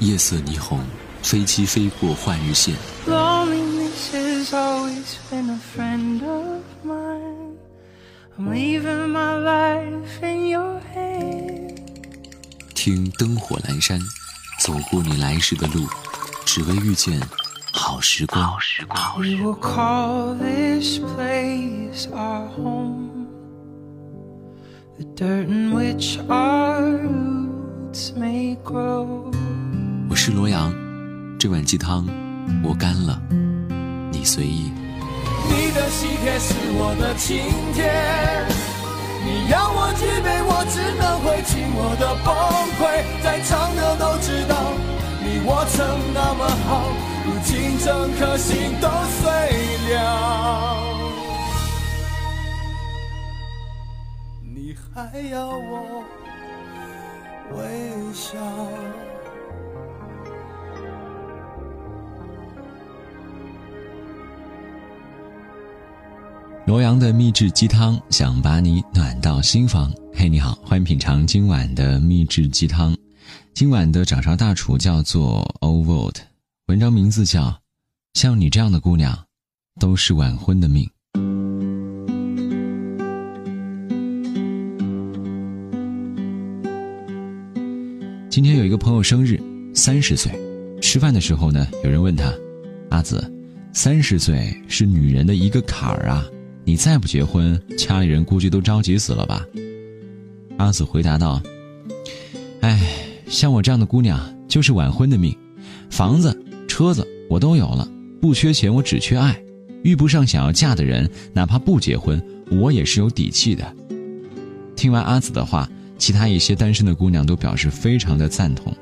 夜色霓虹，飞机飞过换日线。听灯火阑珊，走过你来时的路，只为遇见好时光。我是罗阳，这碗鸡汤我干了，你随意。你的喜帖是我的请帖。你要我举杯，我只能会尽我的崩溃。在场的都知道，你我曾那么好，如今整颗心都碎了。你还要我微笑？罗阳的秘制鸡汤，想把你暖到心房。嘿，你好，欢迎品尝今晚的秘制鸡汤。今晚的掌勺大厨叫做 o v o d 文章名字叫《像你这样的姑娘，都是晚婚的命》。今天有一个朋友生日，三十岁。吃饭的时候呢，有人问他：“阿紫，三十岁是女人的一个坎儿啊。”你再不结婚，家里人估计都着急死了吧？阿紫回答道：“哎，像我这样的姑娘就是晚婚的命，房子、车子我都有了，不缺钱，我只缺爱。遇不上想要嫁的人，哪怕不结婚，我也是有底气的。”听完阿紫的话，其他一些单身的姑娘都表示非常的赞同。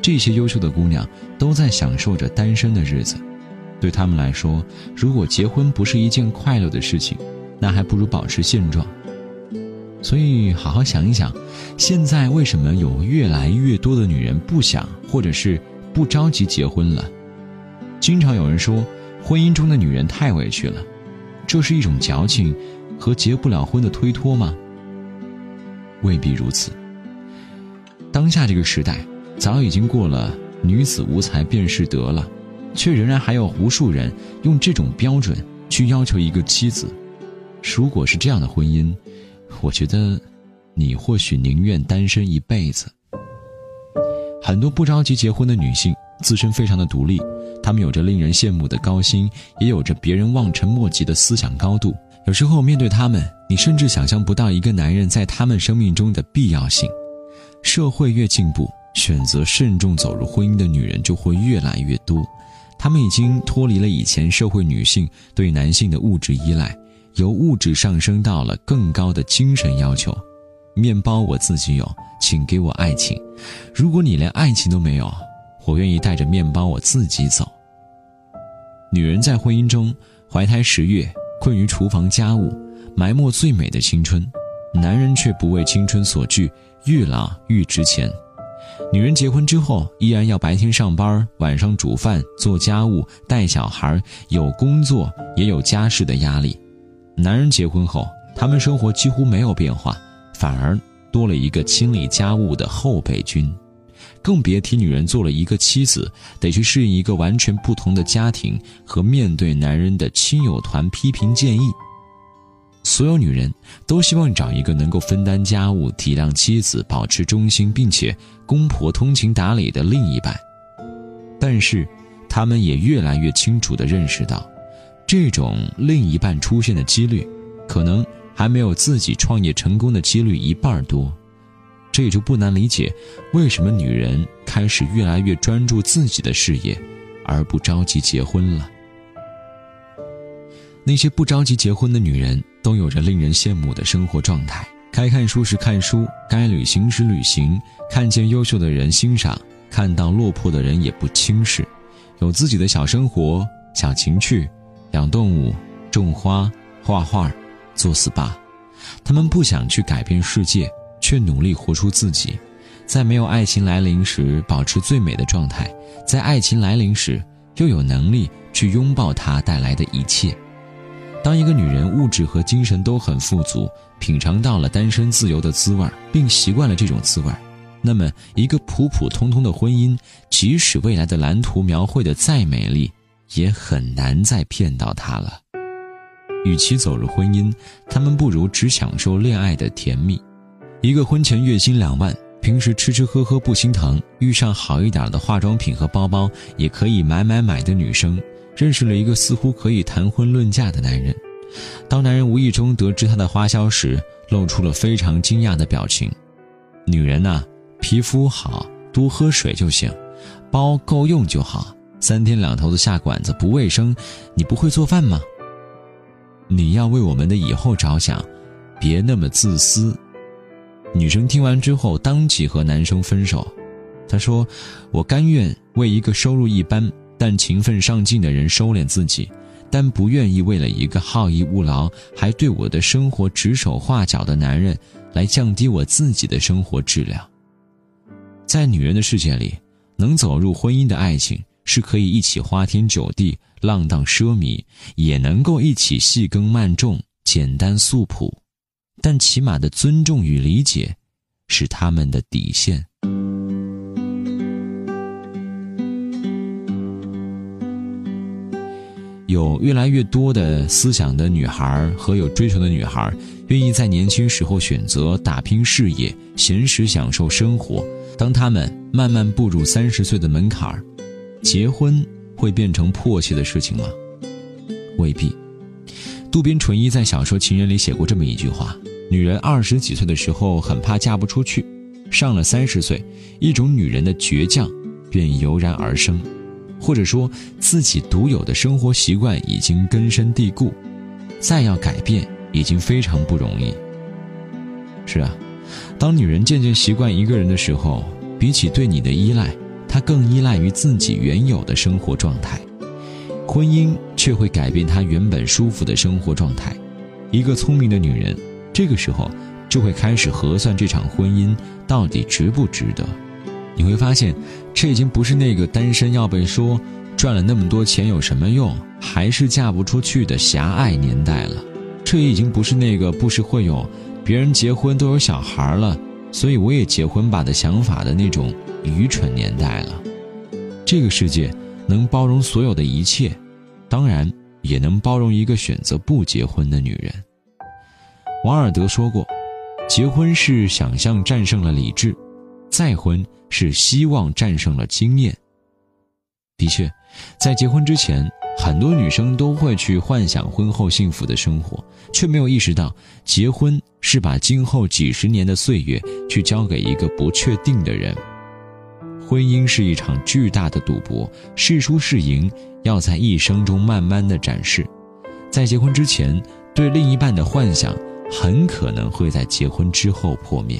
这些优秀的姑娘都在享受着单身的日子。对他们来说，如果结婚不是一件快乐的事情，那还不如保持现状。所以，好好想一想，现在为什么有越来越多的女人不想，或者是不着急结婚了？经常有人说，婚姻中的女人太委屈了，这是一种矫情和结不了婚的推脱吗？未必如此。当下这个时代，早已经过了“女子无才便是德”了。却仍然还有无数人用这种标准去要求一个妻子。如果是这样的婚姻，我觉得你或许宁愿单身一辈子。很多不着急结婚的女性自身非常的独立，她们有着令人羡慕的高薪，也有着别人望尘莫及的思想高度。有时候面对她们，你甚至想象不到一个男人在她们生命中的必要性。社会越进步，选择慎重走入婚姻的女人就会越来越多。他们已经脱离了以前社会女性对男性的物质依赖，由物质上升到了更高的精神要求。面包我自己有，请给我爱情。如果你连爱情都没有，我愿意带着面包我自己走。女人在婚姻中怀胎十月，困于厨房家务，埋没最美的青春；男人却不为青春所惧，愈老愈值钱。女人结婚之后，依然要白天上班，晚上煮饭、做家务、带小孩，有工作也有家事的压力。男人结婚后，他们生活几乎没有变化，反而多了一个清理家务的后备军，更别提女人做了一个妻子，得去适应一个完全不同的家庭和面对男人的亲友团批评建议。所有女人都希望找一个能够分担家务、体谅妻子、保持忠心，并且公婆通情达理的另一半。但是，她们也越来越清楚地认识到，这种另一半出现的几率，可能还没有自己创业成功的几率一半多。这也就不难理解，为什么女人开始越来越专注自己的事业，而不着急结婚了。那些不着急结婚的女人。都有着令人羡慕的生活状态，该看书时看书，该旅行时旅行，看见优秀的人欣赏，看到落魄的人也不轻视，有自己的小生活、小情趣，养动物、种花、画画、做 SPA。他们不想去改变世界，却努力活出自己，在没有爱情来临时保持最美的状态，在爱情来临时又有能力去拥抱它带来的一切。当一个女人物质和精神都很富足，品尝到了单身自由的滋味并习惯了这种滋味那么一个普普通通的婚姻，即使未来的蓝图描绘的再美丽，也很难再骗到她了。与其走入婚姻，他们不如只享受恋爱的甜蜜。一个婚前月薪两万，平时吃吃喝喝不心疼，遇上好一点的化妆品和包包也可以买买买的女生，认识了一个似乎可以谈婚论嫁的男人。当男人无意中得知她的花销时，露出了非常惊讶的表情。女人呐，皮肤好，多喝水就行，包够用就好，三天两头的下馆子不卫生。你不会做饭吗？你要为我们的以后着想，别那么自私。女生听完之后，当即和男生分手。她说：“我甘愿为一个收入一般但勤奋上进的人收敛自己，但不愿意为了一个好逸恶劳还对我的生活指手画脚的男人来降低我自己的生活质量。”在女人的世界里，能走入婚姻的爱情是可以一起花天酒地。浪荡奢靡，也能够一起细耕慢种，简单素朴，但起码的尊重与理解，是他们的底线。有越来越多的思想的女孩和有追求的女孩，愿意在年轻时候选择打拼事业，闲时享受生活。当她们慢慢步入三十岁的门槛，结婚。会变成迫切的事情吗？未必。渡边淳一在小说《情人》里写过这么一句话：女人二十几岁的时候很怕嫁不出去，上了三十岁，一种女人的倔强便油然而生，或者说自己独有的生活习惯已经根深蒂固，再要改变已经非常不容易。是啊，当女人渐渐习惯一个人的时候，比起对你的依赖。她更依赖于自己原有的生活状态，婚姻却会改变她原本舒服的生活状态。一个聪明的女人，这个时候就会开始核算这场婚姻到底值不值得。你会发现，这已经不是那个单身要被说赚了那么多钱有什么用，还是嫁不出去的狭隘年代了。这也已经不是那个不时会有别人结婚都有小孩了，所以我也结婚吧的想法的那种。愚蠢年代了，这个世界能包容所有的一切，当然也能包容一个选择不结婚的女人。王尔德说过：“结婚是想象战胜了理智，再婚是希望战胜了经验。”的确，在结婚之前，很多女生都会去幻想婚后幸福的生活，却没有意识到，结婚是把今后几十年的岁月去交给一个不确定的人。婚姻是一场巨大的赌博，是输是赢要在一生中慢慢的展示。在结婚之前，对另一半的幻想很可能会在结婚之后破灭。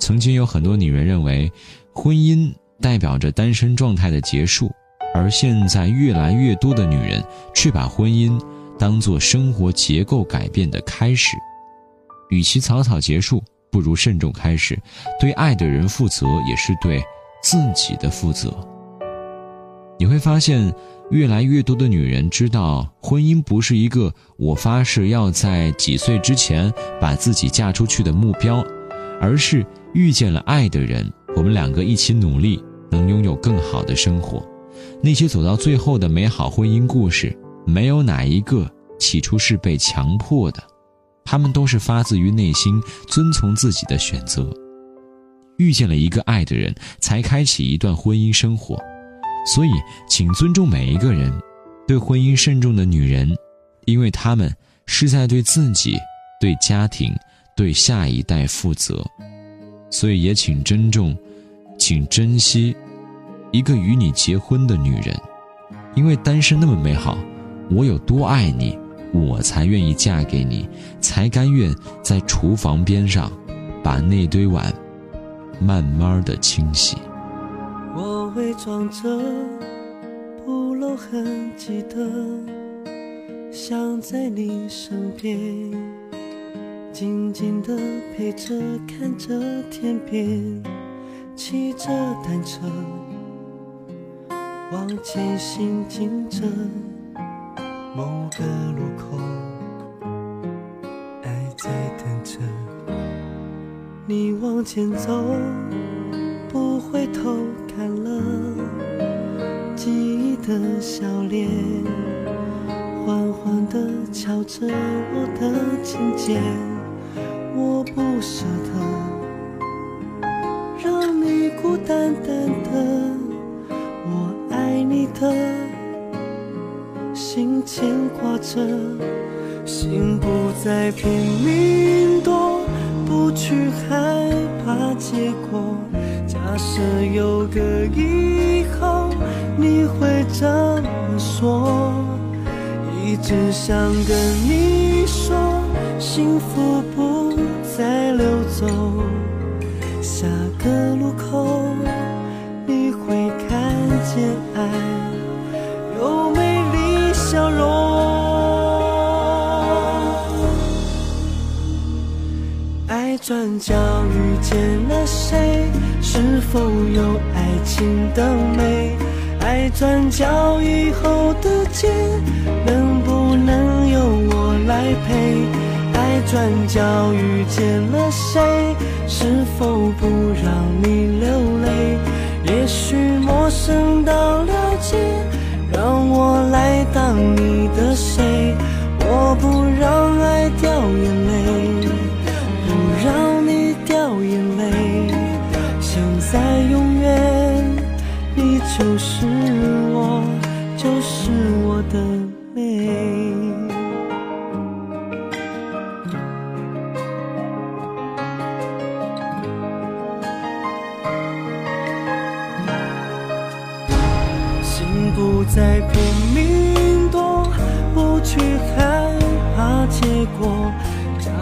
曾经有很多女人认为，婚姻代表着单身状态的结束，而现在越来越多的女人却把婚姻当做生活结构改变的开始。与其草草结束，不如慎重开始。对爱的人负责，也是对。自己的负责，你会发现，越来越多的女人知道，婚姻不是一个我发誓要在几岁之前把自己嫁出去的目标，而是遇见了爱的人，我们两个一起努力，能拥有更好的生活。那些走到最后的美好婚姻故事，没有哪一个起初是被强迫的，他们都是发自于内心，遵从自己的选择。遇见了一个爱的人，才开启一段婚姻生活，所以请尊重每一个人，对婚姻慎重的女人，因为她们是在对自己、对家庭、对下一代负责，所以也请珍重，请珍惜一个与你结婚的女人，因为单身那么美好，我有多爱你，我才愿意嫁给你，才甘愿在厨房边上把那堆碗。慢慢的清洗。我伪装着不露痕迹的，想在你身边，静静的陪着，看着天边，骑着单车，往前行进着，某个路口，爱在等着你往前走，不回头看了，记忆的笑脸，缓缓的敲着我的琴键。我不舍得让你孤单单的。我爱你的心牵挂着，心不再拼命躲，不去害怕结果。假设有个以后，你会怎么说？一直想跟你说，幸福不在溜走。下个路口，你会看见爱有美丽笑容。爱转角遇见了谁？是否有爱情的美？爱转角以后的街，能不能由我来陪？爱转角遇见了谁？是否不让你流泪？也许陌生到了解，让我来当你的谁？我不让爱掉眼泪，不让你掉眼泪。现在永远，你就是我，就是我的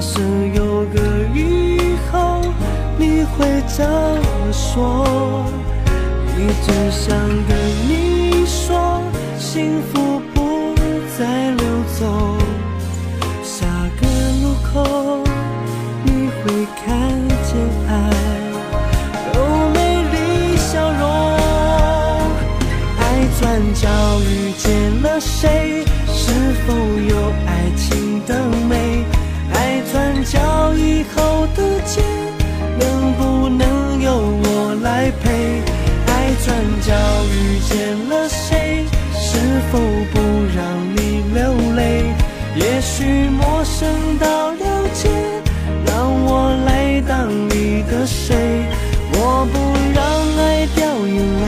假设有个以后，你会怎么说？一直想跟你说，幸福不再溜走。下个路口，你会看见爱有美丽笑容。爱转角遇见了谁？是否有爱情的陪？爱转角遇见了谁？是否不让你流泪？也许陌生到了解，让我来当你的谁？我不让爱掉眼泪。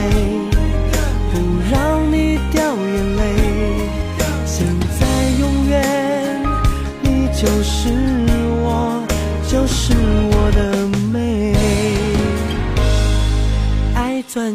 不让你掉眼泪。现在永远，你就是我，就是我